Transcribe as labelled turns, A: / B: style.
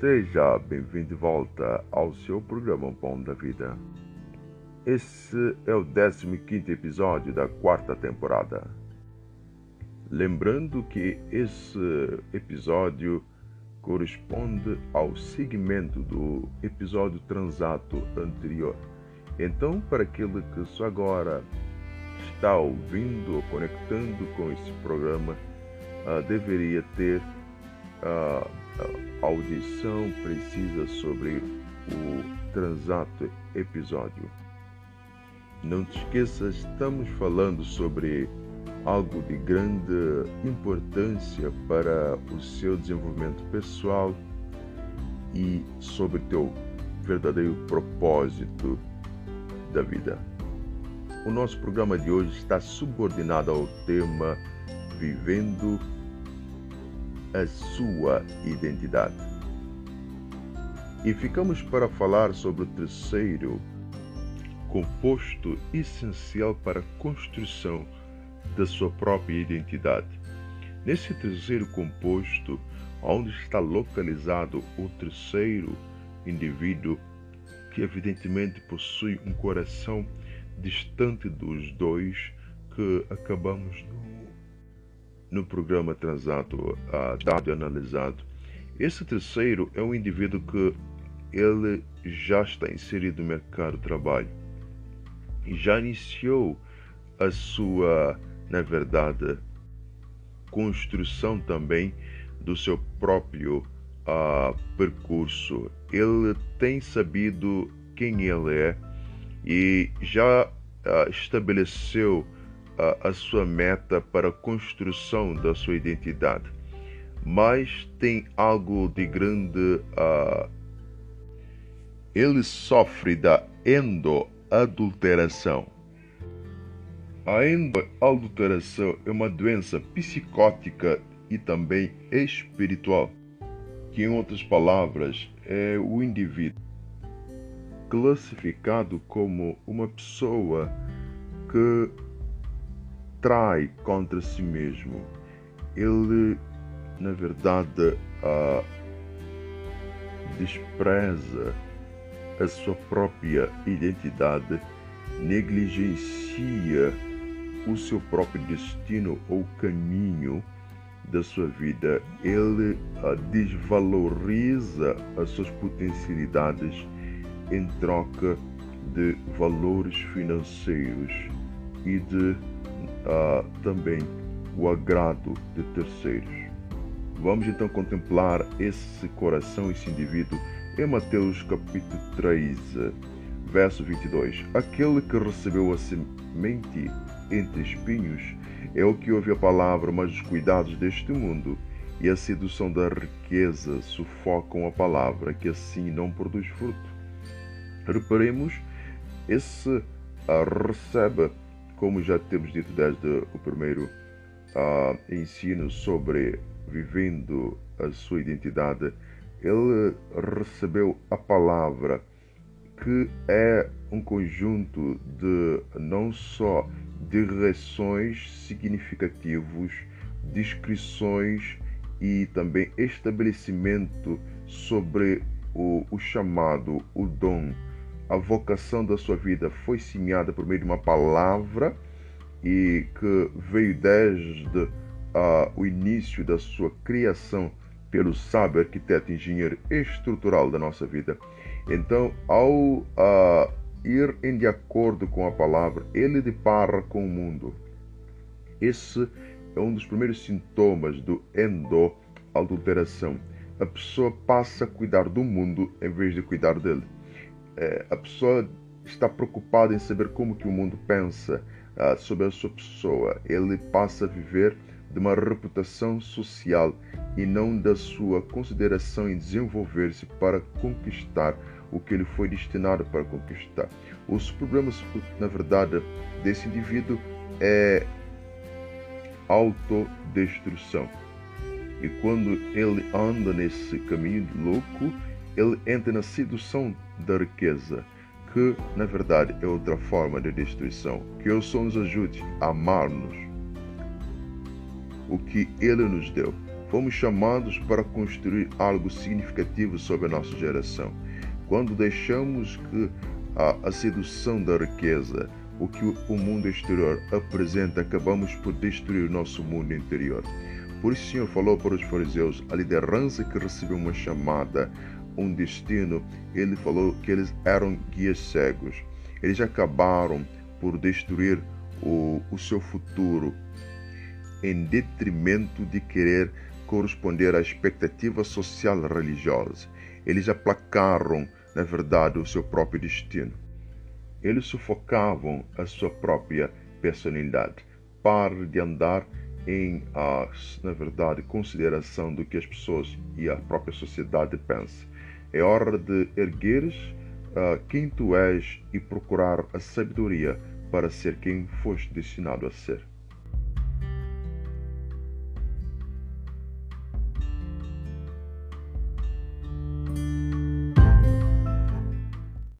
A: Seja bem-vindo de volta ao seu programa Pão da Vida. Esse é o 15 episódio da quarta temporada. Lembrando que esse episódio corresponde ao segmento do episódio transato anterior. Então, para aquele que só agora está ouvindo ou conectando com esse programa, uh, deveria ter uh, audição precisa sobre o transato episódio. Não te esqueças, estamos falando sobre algo de grande importância para o seu desenvolvimento pessoal e sobre teu verdadeiro propósito da vida. O nosso programa de hoje está subordinado ao tema Vivendo a sua identidade. E ficamos para falar sobre o terceiro composto essencial para a construção da sua própria identidade. Nesse terceiro composto, onde está localizado o terceiro indivíduo, que evidentemente possui um coração distante dos dois que acabamos no no programa Transato uh, dado e analisado. Esse terceiro é um indivíduo que ele já está inserido no mercado de trabalho e já iniciou a sua, na verdade, construção também do seu próprio uh, percurso. Ele tem sabido quem ele é e já uh, estabeleceu a, a sua meta para a construção da sua identidade, mas tem algo de grande. Uh, ele sofre da endoadulteração. A endoadulteração é uma doença psicótica e também espiritual, que, em outras palavras, é o indivíduo classificado como uma pessoa que trai contra si mesmo. Ele, na verdade, uh, despreza a sua própria identidade, negligencia o seu próprio destino ou caminho da sua vida. Ele uh, desvaloriza as suas potencialidades em troca de valores financeiros e de uh, também o agrado de terceiros. Vamos então contemplar esse coração, esse indivíduo, em Mateus capítulo 3, verso 22. Aquele que recebeu a semente entre espinhos é o que ouve a palavra, mas os cuidados deste mundo e a sedução da riqueza sufocam a palavra, que assim não produz fruto. Reparemos, esse uh, recebe como já temos dito desde o primeiro uh, ensino sobre vivendo a sua identidade, ele recebeu a palavra, que é um conjunto de não só direções significativos, descrições e também estabelecimento sobre o, o chamado, o dom a vocação da sua vida foi semeada por meio de uma palavra e que veio desde uh, o início da sua criação pelo sábio arquiteto engenheiro estrutural da nossa vida. Então, ao uh, ir em de acordo com a palavra, ele depara com o mundo. Esse é um dos primeiros sintomas do endo-adulteração. A pessoa passa a cuidar do mundo em vez de cuidar dele é, a pessoa está preocupada em saber como que o mundo pensa uh, sobre a sua pessoa. Ele passa a viver de uma reputação social e não da sua consideração em desenvolver-se para conquistar o que ele foi destinado para conquistar. Os problemas, na verdade, desse indivíduo é autodestruição. E quando ele anda nesse caminho louco, ele entra na sedução da riqueza, que na verdade é outra forma de destruição. Que o Senhor nos ajude a amar-nos o que Ele nos deu, Fomos chamados para construir algo significativo sobre a nossa geração. Quando deixamos que a, a sedução da riqueza, o que o mundo exterior apresenta, acabamos por destruir o nosso mundo interior. Por isso o Senhor falou para os fariseus, a liderança que recebeu uma chamada, um destino, ele falou que eles eram guias cegos. Eles acabaram por destruir o, o seu futuro em detrimento de querer corresponder à expectativa social religiosa. Eles aplacaram, na verdade, o seu próprio destino. Eles sufocavam a sua própria personalidade. Pare de andar em, na verdade, consideração do que as pessoas e a própria sociedade pensam. É hora de ergueres uh, quem tu és e procurar a sabedoria para ser quem foste destinado a ser.